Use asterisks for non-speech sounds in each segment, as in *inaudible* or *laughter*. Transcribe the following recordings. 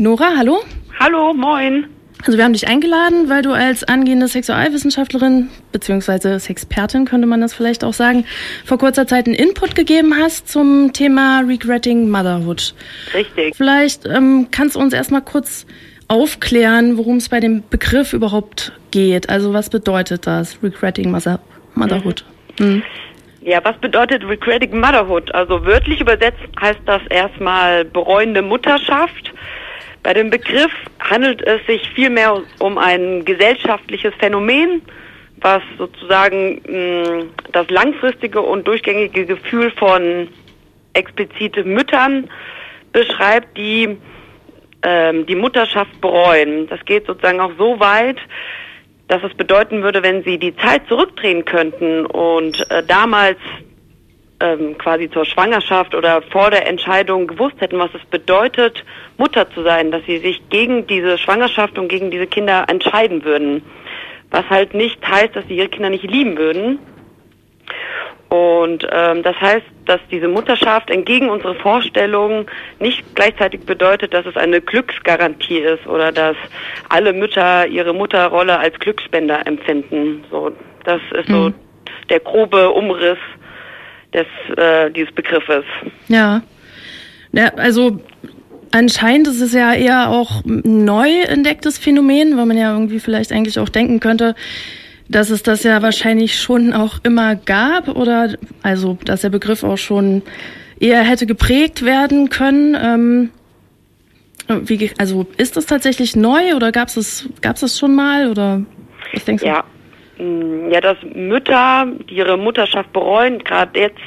Nora, hallo? Hallo, moin. Also wir haben dich eingeladen, weil du als angehende Sexualwissenschaftlerin beziehungsweise Sexpertin könnte man das vielleicht auch sagen, vor kurzer Zeit einen Input gegeben hast zum Thema Regretting Motherhood. Richtig. Vielleicht ähm, kannst du uns erstmal kurz aufklären, worum es bei dem Begriff überhaupt geht. Also was bedeutet das, Regretting Mother Motherhood? Mhm. Mhm. Ja, was bedeutet Regretting Motherhood? Also wörtlich übersetzt heißt das erstmal bereuende Mutterschaft. Bei dem Begriff handelt es sich vielmehr um ein gesellschaftliches Phänomen, was sozusagen mh, das langfristige und durchgängige Gefühl von explizite Müttern beschreibt, die ähm, die Mutterschaft bereuen. Das geht sozusagen auch so weit, dass es bedeuten würde, wenn sie die Zeit zurückdrehen könnten und äh, damals ähm, quasi zur Schwangerschaft oder vor der Entscheidung gewusst hätten, was es bedeutet, Mutter zu sein, dass sie sich gegen diese Schwangerschaft und gegen diese Kinder entscheiden würden. Was halt nicht heißt, dass sie ihre Kinder nicht lieben würden. Und ähm, das heißt, dass diese Mutterschaft entgegen unserer Vorstellungen nicht gleichzeitig bedeutet, dass es eine Glücksgarantie ist oder dass alle Mütter ihre Mutterrolle als Glücksspender empfinden. So, das ist so mhm. der grobe Umriss des, äh, dieses Begriffes. Ja. ja, also anscheinend ist es ja eher auch ein neu entdecktes Phänomen, weil man ja irgendwie vielleicht eigentlich auch denken könnte, dass es das ja wahrscheinlich schon auch immer gab oder also dass der Begriff auch schon eher hätte geprägt werden können. Ähm, wie, also ist das tatsächlich neu oder gab es gab's das schon mal oder was denkst du? Ja, ja, dass Mütter, die ihre Mutterschaft bereuen, gerade jetzt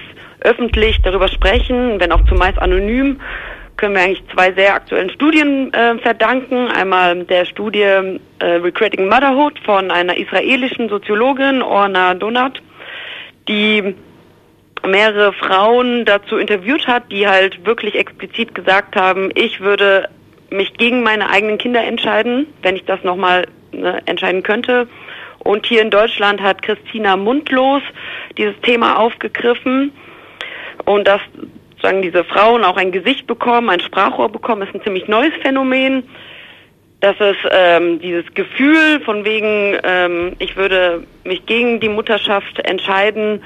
öffentlich darüber sprechen, wenn auch zumeist anonym, können wir eigentlich zwei sehr aktuellen Studien äh, verdanken. Einmal der Studie äh, Recreating Motherhood von einer israelischen Soziologin, Orna Donat, die mehrere Frauen dazu interviewt hat, die halt wirklich explizit gesagt haben, ich würde mich gegen meine eigenen Kinder entscheiden, wenn ich das nochmal ne, entscheiden könnte. Und hier in Deutschland hat Christina Mundlos dieses Thema aufgegriffen und dass sozusagen diese Frauen auch ein Gesicht bekommen, ein Sprachrohr bekommen, ist ein ziemlich neues Phänomen. Dass es ähm, dieses Gefühl von wegen, ähm, ich würde mich gegen die Mutterschaft entscheiden,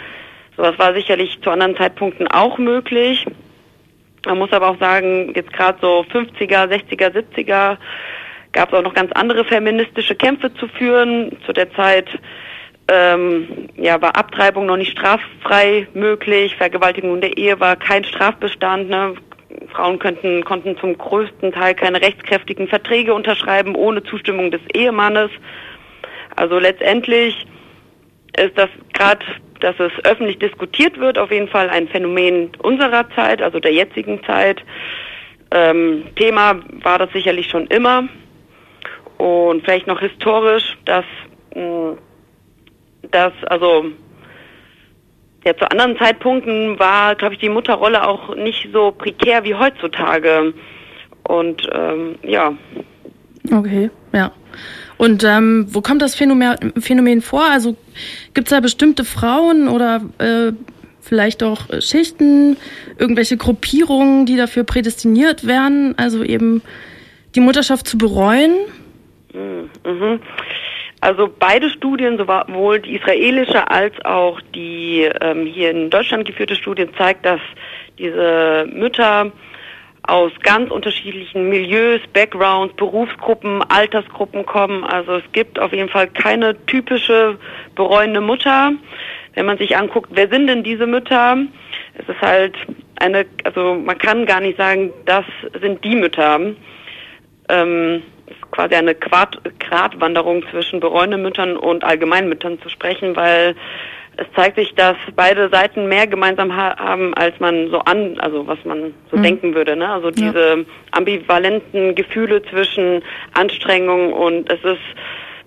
sowas war sicherlich zu anderen Zeitpunkten auch möglich. Man muss aber auch sagen, jetzt gerade so 50er, 60er, 70er gab es auch noch ganz andere feministische Kämpfe zu führen. Zu der Zeit ähm, ja, war Abtreibung noch nicht straffrei möglich, Vergewaltigung der Ehe war kein Strafbestand. Ne? Frauen könnten, konnten zum größten Teil keine rechtskräftigen Verträge unterschreiben ohne Zustimmung des Ehemannes. Also letztendlich ist das gerade, dass es öffentlich diskutiert wird, auf jeden Fall ein Phänomen unserer Zeit, also der jetzigen Zeit. Ähm, Thema war das sicherlich schon immer. Und vielleicht noch historisch, dass, mm, dass also ja, zu anderen Zeitpunkten war, glaube ich, die Mutterrolle auch nicht so prekär wie heutzutage. Und ähm, ja. Okay, ja. Und ähm, wo kommt das Phänomen, Phänomen vor? Also gibt es da bestimmte Frauen oder äh, vielleicht auch Schichten, irgendwelche Gruppierungen, die dafür prädestiniert werden, also eben die Mutterschaft zu bereuen? Mhm. Also beide Studien, sowohl die israelische als auch die ähm, hier in Deutschland geführte Studie, zeigt, dass diese Mütter aus ganz unterschiedlichen Milieus, Backgrounds, Berufsgruppen, Altersgruppen kommen. Also es gibt auf jeden Fall keine typische bereuende Mutter. Wenn man sich anguckt, wer sind denn diese Mütter? Es ist halt eine, also man kann gar nicht sagen, das sind die Mütter. Ähm, quasi eine Gratwanderung zwischen Bereundemüttern und Allgemeinmüttern zu sprechen, weil es zeigt sich, dass beide Seiten mehr gemeinsam ha haben, als man so an, also was man so mhm. denken würde. Ne? Also diese ja. ambivalenten Gefühle zwischen Anstrengung und es ist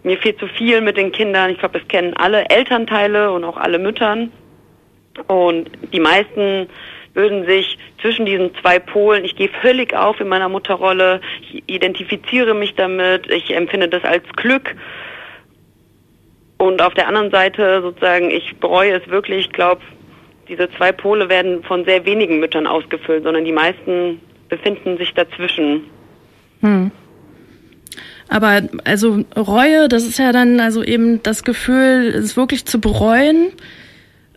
mir viel zu viel mit den Kindern. Ich glaube, es kennen alle Elternteile und auch alle Müttern. Und die meisten würden sich zwischen diesen zwei Polen, ich gehe völlig auf in meiner Mutterrolle, ich identifiziere mich damit, ich empfinde das als Glück. Und auf der anderen Seite sozusagen, ich bereue es wirklich, ich glaube, diese zwei Pole werden von sehr wenigen Müttern ausgefüllt, sondern die meisten befinden sich dazwischen. Hm. Aber also Reue, das ist ja dann also eben das Gefühl, es wirklich zu bereuen.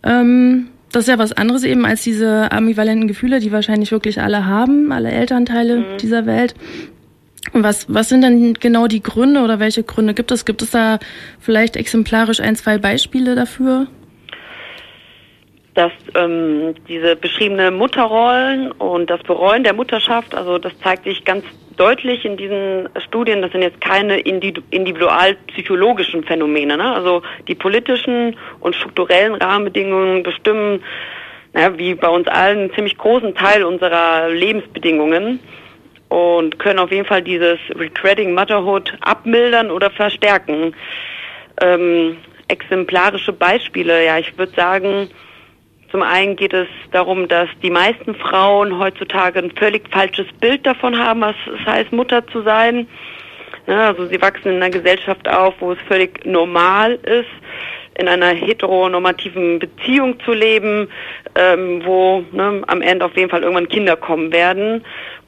Ähm, das ist ja was anderes eben als diese ambivalenten Gefühle, die wahrscheinlich wirklich alle haben, alle Elternteile mhm. dieser Welt. Und was, was sind denn genau die Gründe oder welche Gründe gibt es? Gibt es da vielleicht exemplarisch ein, zwei Beispiele dafür? Dass ähm, diese beschriebene Mutterrollen und das Bereuen der Mutterschaft, also das zeigt sich ganz deutlich in diesen Studien, das sind jetzt keine individualpsychologischen Phänomene. Ne? Also die politischen und strukturellen Rahmenbedingungen bestimmen, naja, wie bei uns allen, einen ziemlich großen Teil unserer Lebensbedingungen und können auf jeden Fall dieses Regretting Motherhood abmildern oder verstärken. Ähm, exemplarische Beispiele, ja, ich würde sagen, zum einen geht es darum, dass die meisten Frauen heutzutage ein völlig falsches Bild davon haben, was es heißt, Mutter zu sein. Also sie wachsen in einer Gesellschaft auf, wo es völlig normal ist, in einer heteronormativen Beziehung zu leben, ähm, wo ne, am Ende auf jeden Fall irgendwann Kinder kommen werden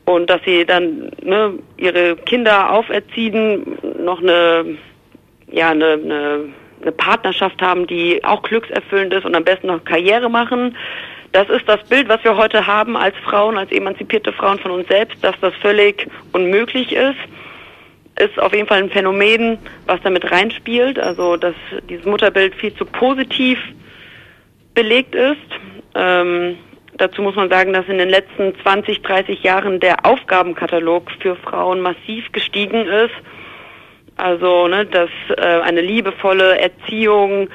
und dass sie dann ne, ihre Kinder auferziehen, noch eine ja eine, eine eine Partnerschaft haben, die auch glückserfüllend ist und am besten noch Karriere machen. Das ist das Bild, was wir heute haben als Frauen, als emanzipierte Frauen von uns selbst, dass das völlig unmöglich ist. Ist auf jeden Fall ein Phänomen, was damit reinspielt, also dass dieses Mutterbild viel zu positiv belegt ist. Ähm, dazu muss man sagen, dass in den letzten 20, 30 Jahren der Aufgabenkatalog für Frauen massiv gestiegen ist also, ne, dass äh, eine liebevolle Erziehung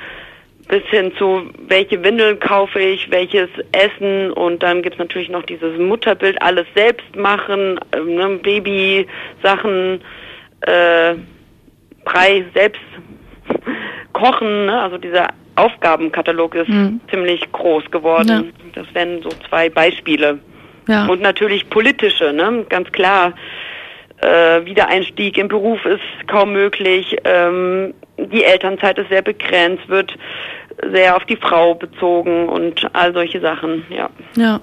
bis hin zu, welche Windeln kaufe ich, welches Essen und dann gibt's natürlich noch dieses Mutterbild, alles selbst machen, äh, ne, Baby-Sachen, äh, Brei selbst *laughs* kochen, ne? also dieser Aufgabenkatalog ist mhm. ziemlich groß geworden. Ja. Das wären so zwei Beispiele. Ja. Und natürlich politische, ne? ganz klar äh, Wiedereinstieg im Beruf ist kaum möglich. Ähm, die Elternzeit ist sehr begrenzt, wird sehr auf die Frau bezogen und all solche Sachen, ja. Ja.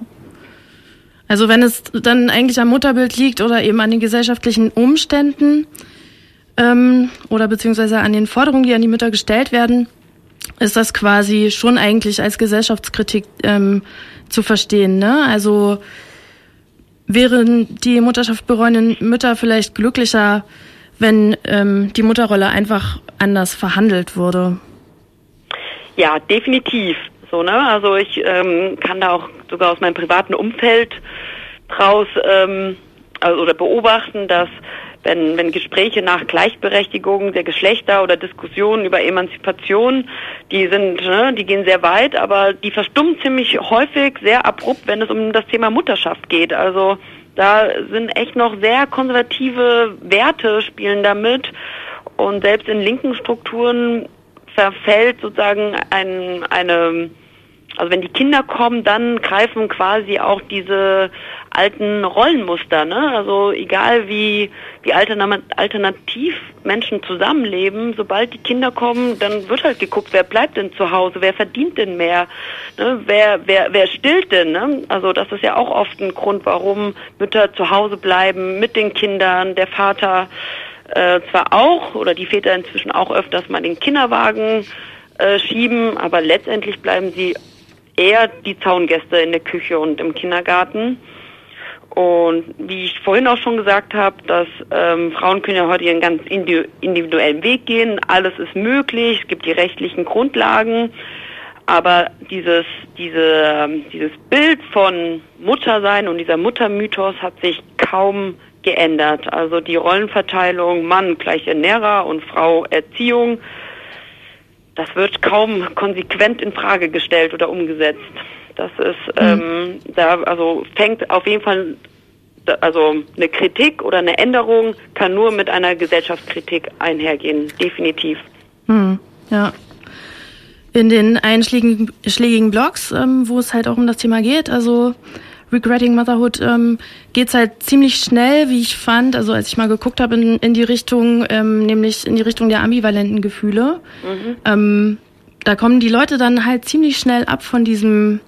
Also wenn es dann eigentlich am Mutterbild liegt oder eben an den gesellschaftlichen Umständen ähm, oder beziehungsweise an den Forderungen, die an die Mütter gestellt werden, ist das quasi schon eigentlich als Gesellschaftskritik ähm, zu verstehen. Ne? Also wären die Mutterschaft bereuenden Mütter vielleicht glücklicher, wenn ähm, die Mutterrolle einfach anders verhandelt wurde? Ja, definitiv. So, ne? Also ich ähm, kann da auch sogar aus meinem privaten Umfeld draus ähm, also, oder beobachten, dass wenn, wenn Gespräche nach Gleichberechtigung der Geschlechter oder Diskussionen über Emanzipation, die sind, ne, die gehen sehr weit, aber die verstummen ziemlich häufig sehr abrupt, wenn es um das Thema Mutterschaft geht. Also da sind echt noch sehr konservative Werte spielen damit und selbst in linken Strukturen verfällt sozusagen ein, eine also wenn die Kinder kommen, dann greifen quasi auch diese alten Rollenmuster, ne? Also egal wie, wie alternativ Menschen zusammenleben, sobald die Kinder kommen, dann wird halt geguckt, wer bleibt denn zu Hause, wer verdient denn mehr, ne? wer, wer, wer stillt denn, ne? Also das ist ja auch oft ein Grund, warum Mütter zu Hause bleiben mit den Kindern, der Vater äh, zwar auch oder die Väter inzwischen auch öfters mal den Kinderwagen äh, schieben, aber letztendlich bleiben sie eher die Zaungäste in der Küche und im Kindergarten. Und wie ich vorhin auch schon gesagt habe, dass ähm, Frauen können ja heute ihren ganz individuellen Weg gehen. Alles ist möglich, es gibt die rechtlichen Grundlagen. Aber dieses, diese, ähm, dieses Bild von Muttersein und dieser Muttermythos hat sich kaum geändert. Also die Rollenverteilung Mann gleich Ernährer und Frau Erziehung das wird kaum konsequent in Frage gestellt oder umgesetzt. Das ist, mhm. ähm, da, also fängt auf jeden Fall, also eine Kritik oder eine Änderung kann nur mit einer Gesellschaftskritik einhergehen, definitiv. Mhm. Ja. In den einschlägigen Blogs, ähm, wo es halt auch um das Thema geht, also Regretting Motherhood ähm, geht halt ziemlich schnell, wie ich fand, also als ich mal geguckt habe in, in die Richtung, ähm, nämlich in die Richtung der ambivalenten Gefühle. Mhm. Ähm, da kommen die Leute dann halt ziemlich schnell ab von diesem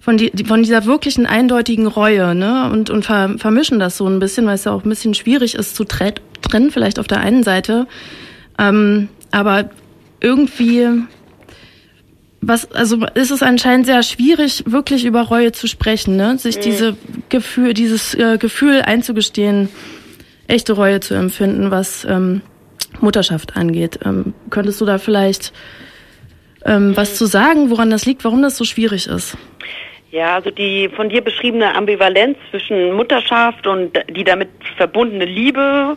von, die, von dieser wirklichen eindeutigen Reue, ne? Und, und ver, vermischen das so ein bisschen, weil es ja auch ein bisschen schwierig ist zu trennen, vielleicht auf der einen Seite. Ähm, aber irgendwie, was, also ist es anscheinend sehr schwierig, wirklich über Reue zu sprechen, ne? Sich mhm. diese Gefühl, dieses äh, Gefühl einzugestehen, echte Reue zu empfinden, was ähm, Mutterschaft angeht. Ähm, könntest du da vielleicht ähm, was zu sagen, woran das liegt, warum das so schwierig ist? Ja, also die von dir beschriebene Ambivalenz zwischen Mutterschaft und die damit verbundene Liebe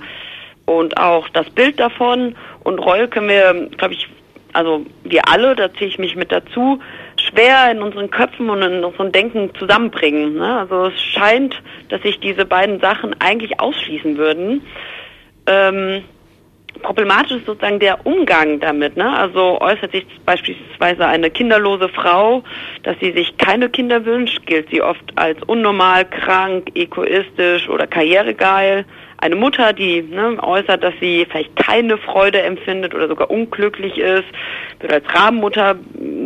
und auch das Bild davon und Reue können wir, glaube ich, also wir alle, da ziehe ich mich mit dazu, schwer in unseren Köpfen und in unserem Denken zusammenbringen. Ne? Also es scheint, dass sich diese beiden Sachen eigentlich ausschließen würden. Ähm, problematisch ist sozusagen der Umgang damit. Ne? Also äußert sich beispielsweise eine kinderlose Frau, dass sie sich keine Kinder wünscht, gilt sie oft als unnormal, krank, egoistisch oder karrieregeil. Eine Mutter, die ne, äußert, dass sie vielleicht keine Freude empfindet oder sogar unglücklich ist, wird als Rabenmutter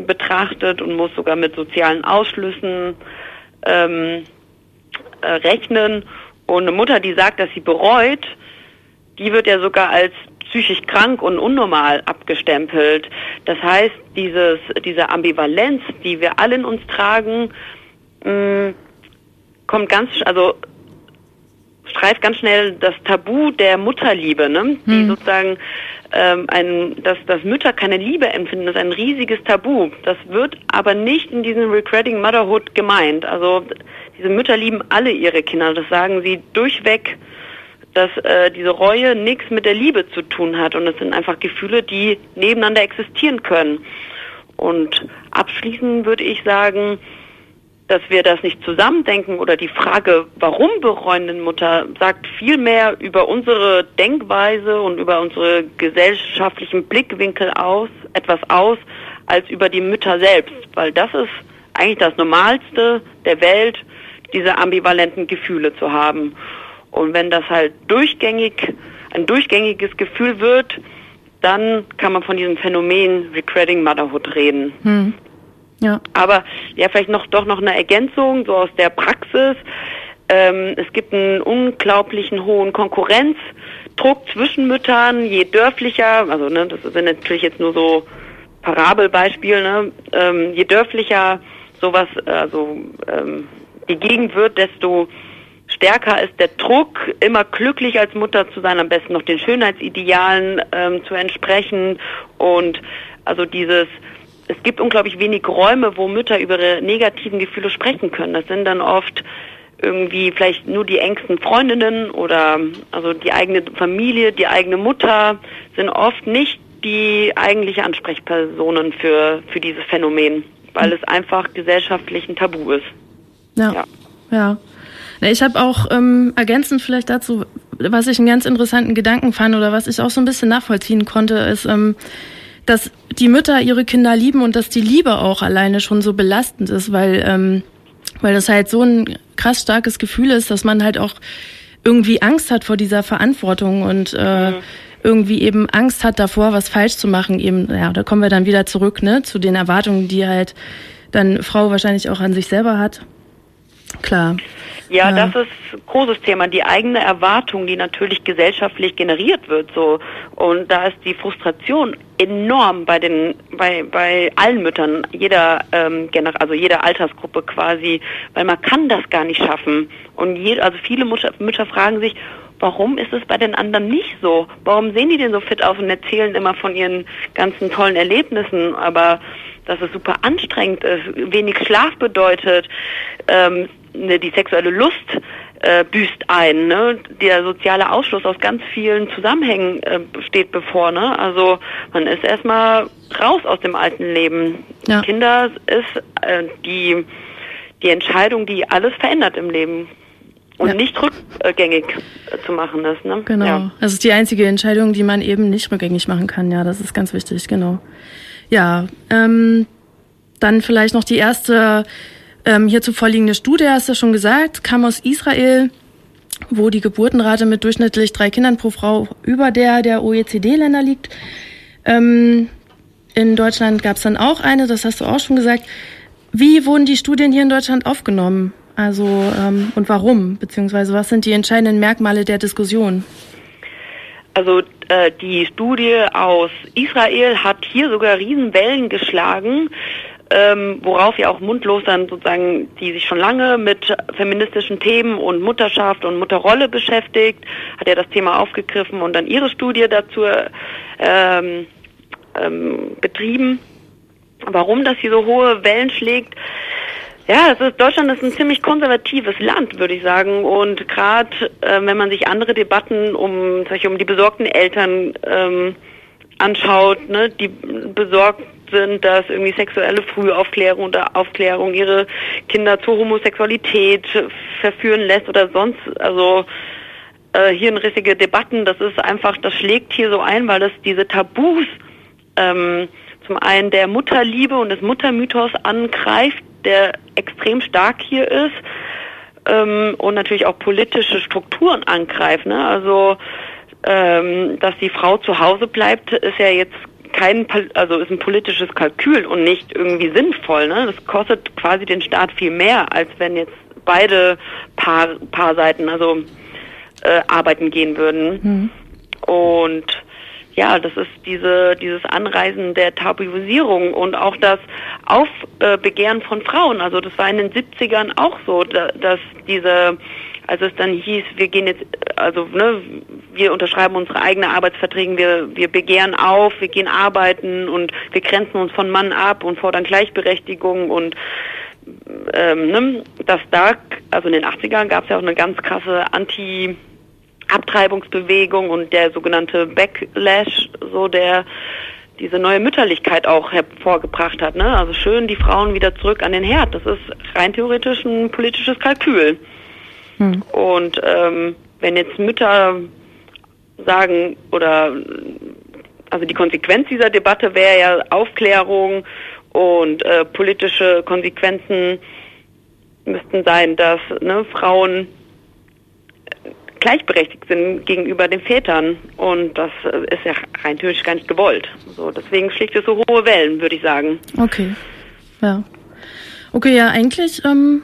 betrachtet und muss sogar mit sozialen Ausschlüssen ähm, äh, rechnen. Und eine Mutter, die sagt, dass sie bereut, die wird ja sogar als psychisch krank und unnormal abgestempelt. Das heißt, dieses, diese Ambivalenz, die wir alle in uns tragen, mh, mm, kommt ganz, also streift ganz schnell das Tabu der Mutterliebe, ne? die hm. sozusagen ähm, ein, dass, dass Mütter keine Liebe empfinden, das ist ein riesiges Tabu. Das wird aber nicht in diesem Regretting Motherhood gemeint. Also diese Mütter lieben alle ihre Kinder, das sagen sie durchweg dass äh, diese Reue nichts mit der Liebe zu tun hat und es sind einfach Gefühle, die nebeneinander existieren können. Und abschließend würde ich sagen, dass wir das nicht zusammendenken oder die Frage, warum bereuen Mutter, sagt viel mehr über unsere Denkweise und über unsere gesellschaftlichen Blickwinkel aus, etwas aus, als über die Mütter selbst, weil das ist eigentlich das Normalste der Welt, diese ambivalenten Gefühle zu haben. Und wenn das halt durchgängig, ein durchgängiges Gefühl wird, dann kann man von diesem Phänomen Regretting Motherhood reden. Hm. Ja. Aber ja, vielleicht noch doch noch eine Ergänzung so aus der Praxis. Ähm, es gibt einen unglaublichen hohen Konkurrenzdruck zwischen Müttern, je dörflicher, also ne, das sind natürlich jetzt nur so Parabelbeispiele, ne, ähm, je dörflicher sowas, also ähm, die Gegend wird, desto stärker ist der Druck, immer glücklich als Mutter zu sein, am besten noch den Schönheitsidealen ähm, zu entsprechen und also dieses es gibt unglaublich wenig Räume, wo Mütter über ihre negativen Gefühle sprechen können. Das sind dann oft irgendwie vielleicht nur die engsten Freundinnen oder also die eigene Familie, die eigene Mutter sind oft nicht die eigentliche Ansprechpersonen für, für dieses Phänomen, weil es einfach gesellschaftlich ein Tabu ist. Ja. Ja. ja. Ich habe auch ähm, ergänzend vielleicht dazu, was ich einen ganz interessanten Gedanken fand oder was ich auch so ein bisschen nachvollziehen konnte, ist, ähm, dass die Mütter ihre Kinder lieben und dass die Liebe auch alleine schon so belastend ist, weil, ähm, weil das halt so ein krass starkes Gefühl ist, dass man halt auch irgendwie Angst hat vor dieser Verantwortung und äh, mhm. irgendwie eben Angst hat davor, was falsch zu machen. Eben, ja, da kommen wir dann wieder zurück, ne, zu den Erwartungen, die halt dann Frau wahrscheinlich auch an sich selber hat. Klar. Ja, ja, das ist ein großes Thema. Die eigene Erwartung, die natürlich gesellschaftlich generiert wird, so. Und da ist die Frustration enorm bei den, bei, bei allen Müttern, jeder, ähm, also jeder Altersgruppe quasi, weil man kann das gar nicht schaffen. Und je, also viele Mütter, Mütter fragen sich, warum ist es bei den anderen nicht so? Warum sehen die denn so fit aus und erzählen immer von ihren ganzen tollen Erlebnissen, aber dass es super anstrengend ist, wenig Schlaf bedeutet, ähm, die sexuelle Lust äh, büßt ein. Ne? Der soziale Ausschluss aus ganz vielen Zusammenhängen äh, steht bevor. Ne? Also man ist erstmal raus aus dem alten Leben. Ja. Kinder ist äh, die, die Entscheidung, die alles verändert im Leben. Und ja. nicht rückgängig zu machen ist. Ne? Genau. Ja. Das ist die einzige Entscheidung, die man eben nicht rückgängig machen kann. Ja, das ist ganz wichtig, genau. Ja, ähm, dann vielleicht noch die erste ähm, hierzu vorliegende Studie, hast du schon gesagt, kam aus Israel, wo die Geburtenrate mit durchschnittlich drei Kindern pro Frau über der der OECD-Länder liegt. Ähm, in Deutschland gab es dann auch eine, das hast du auch schon gesagt. Wie wurden die Studien hier in Deutschland aufgenommen? Also ähm, und warum? Beziehungsweise was sind die entscheidenden Merkmale der Diskussion? Also äh, die Studie aus Israel hat hier sogar Riesenwellen geschlagen, ähm, worauf ja auch mundlos dann sozusagen, die sich schon lange mit feministischen Themen und Mutterschaft und Mutterrolle beschäftigt, hat ja das Thema aufgegriffen und dann ihre Studie dazu ähm, ähm, betrieben. Warum das hier so hohe Wellen schlägt, ja, es ist, Deutschland ist ein ziemlich konservatives Land, würde ich sagen. Und gerade äh, wenn man sich andere Debatten um, sag ich, um die besorgten Eltern ähm, anschaut, ne, die besorgt sind, dass irgendwie sexuelle Frühaufklärung oder Aufklärung ihre Kinder zur Homosexualität verführen lässt oder sonst, also äh, hirnrissige Debatten, das ist einfach, das schlägt hier so ein, weil das diese Tabus ähm, zum einen der Mutterliebe und des Muttermythos angreift, der extrem stark hier ist ähm, und natürlich auch politische Strukturen angreift. Ne? Also ähm, dass die Frau zu Hause bleibt, ist ja jetzt kein, also ist ein politisches Kalkül und nicht irgendwie sinnvoll. Ne? Das kostet quasi den Staat viel mehr, als wenn jetzt beide Paar, Paarseiten also äh, arbeiten gehen würden. Mhm. Und ja, das ist diese, dieses Anreisen der Tabuisierung und auch das Aufbegehren von Frauen. Also das war in den 70ern auch so, dass diese, als es dann hieß, wir gehen jetzt, also ne, wir unterschreiben unsere eigenen Arbeitsverträge, wir, wir begehren auf, wir gehen arbeiten und wir grenzen uns von Mann ab und fordern Gleichberechtigung und ähm, ne, dass da, also in den 80ern gab es ja auch eine ganz krasse Anti- Abtreibungsbewegung und der sogenannte Backlash, so der diese neue Mütterlichkeit auch hervorgebracht hat. Ne? Also schön die Frauen wieder zurück an den Herd. Das ist rein theoretisch ein politisches Kalkül. Hm. Und ähm, wenn jetzt Mütter sagen oder also die Konsequenz dieser Debatte wäre ja Aufklärung und äh, politische Konsequenzen müssten sein, dass ne, Frauen gleichberechtigt sind gegenüber den Vätern. Und das ist ja rein theoretisch gar nicht gewollt. So, deswegen schlägt es so hohe Wellen, würde ich sagen. Okay. Ja. Okay, ja, eigentlich ähm,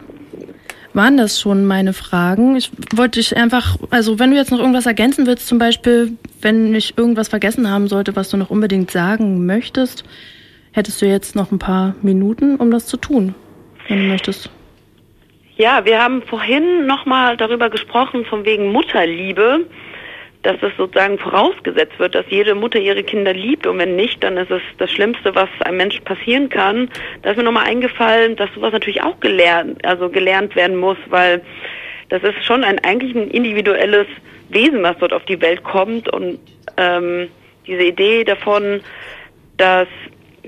waren das schon meine Fragen. Ich wollte dich einfach, also wenn du jetzt noch irgendwas ergänzen willst, zum Beispiel, wenn ich irgendwas vergessen haben sollte, was du noch unbedingt sagen möchtest, hättest du jetzt noch ein paar Minuten, um das zu tun, wenn du möchtest. Ja, wir haben vorhin nochmal darüber gesprochen, von wegen Mutterliebe, dass es sozusagen vorausgesetzt wird, dass jede Mutter ihre Kinder liebt und wenn nicht, dann ist es das Schlimmste, was einem Menschen passieren kann. Da ist mir nochmal eingefallen, dass sowas natürlich auch gelernt, also gelernt werden muss, weil das ist schon ein eigentlich ein individuelles Wesen, was dort auf die Welt kommt und ähm, diese Idee davon, dass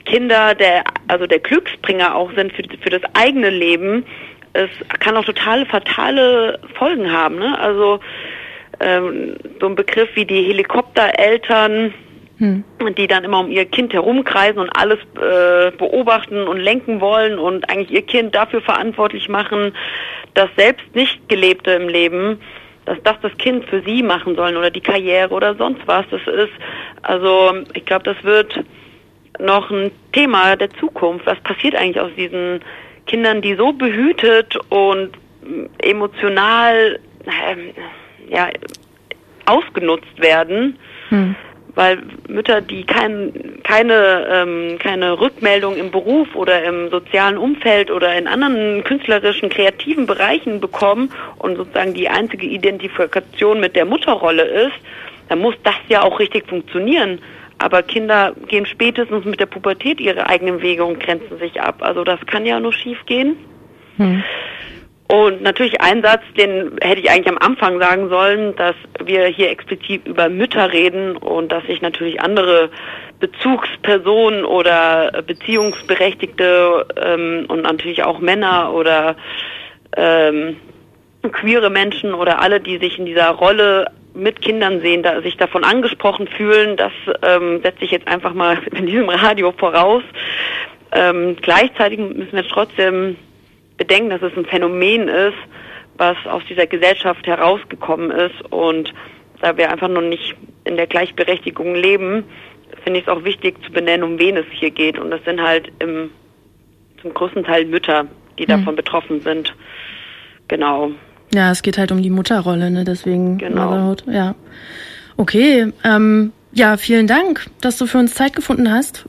Kinder der also der Glücksbringer auch sind für, für das eigene Leben, es kann auch totale fatale Folgen haben. Ne? Also ähm, so ein Begriff wie die Helikoptereltern, hm. die dann immer um ihr Kind herumkreisen und alles äh, beobachten und lenken wollen und eigentlich ihr Kind dafür verantwortlich machen, dass selbst nicht gelebte im Leben, dass das das Kind für sie machen sollen oder die Karriere oder sonst was. Das ist, also ich glaube, das wird noch ein Thema der Zukunft. Was passiert eigentlich aus diesen Kindern, die so behütet und emotional ähm, ja, ausgenutzt werden, hm. weil Mütter, die kein, keine, ähm, keine Rückmeldung im Beruf oder im sozialen Umfeld oder in anderen künstlerischen, kreativen Bereichen bekommen und sozusagen die einzige Identifikation mit der Mutterrolle ist, dann muss das ja auch richtig funktionieren. Aber Kinder gehen spätestens mit der Pubertät ihre eigenen Wege und grenzen sich ab. Also das kann ja nur schief gehen. Hm. Und natürlich ein Satz, den hätte ich eigentlich am Anfang sagen sollen, dass wir hier explizit über Mütter reden und dass sich natürlich andere Bezugspersonen oder Beziehungsberechtigte ähm, und natürlich auch Männer oder ähm, queere Menschen oder alle, die sich in dieser Rolle mit Kindern sehen, da, sich davon angesprochen fühlen, das ähm, setze ich jetzt einfach mal *laughs* in diesem Radio voraus. Ähm, gleichzeitig müssen wir trotzdem bedenken, dass es ein Phänomen ist, was aus dieser Gesellschaft herausgekommen ist und da wir einfach noch nicht in der Gleichberechtigung leben, finde ich es auch wichtig zu benennen, um wen es hier geht. Und das sind halt im zum größten Teil Mütter, die davon hm. betroffen sind. Genau. Ja, es geht halt um die Mutterrolle, ne? Deswegen genau. Motherhood. Ja. Okay. Ähm, ja, vielen Dank, dass du für uns Zeit gefunden hast